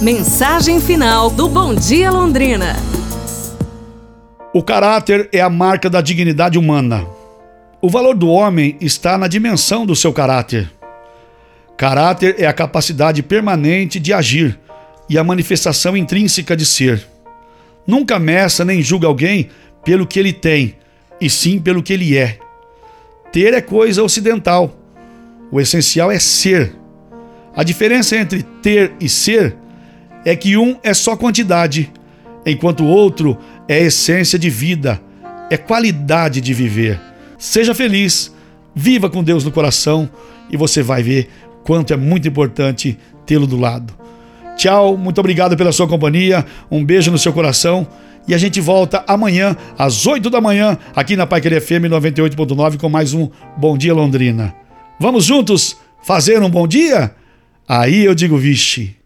Mensagem final do Bom Dia Londrina. O caráter é a marca da dignidade humana. O valor do homem está na dimensão do seu caráter. Caráter é a capacidade permanente de agir e a manifestação intrínseca de ser. Nunca meça nem julga alguém pelo que ele tem, e sim pelo que ele é. Ter é coisa ocidental. O essencial é ser. A diferença entre ter e ser é que um é só quantidade, enquanto o outro é essência de vida, é qualidade de viver. Seja feliz, viva com Deus no coração e você vai ver quanto é muito importante tê-lo do lado. Tchau, muito obrigado pela sua companhia, um beijo no seu coração e a gente volta amanhã às 8 da manhã aqui na Pai Querer FM 98.9 com mais um Bom Dia Londrina. Vamos juntos fazer um bom dia? Aí eu digo vixe.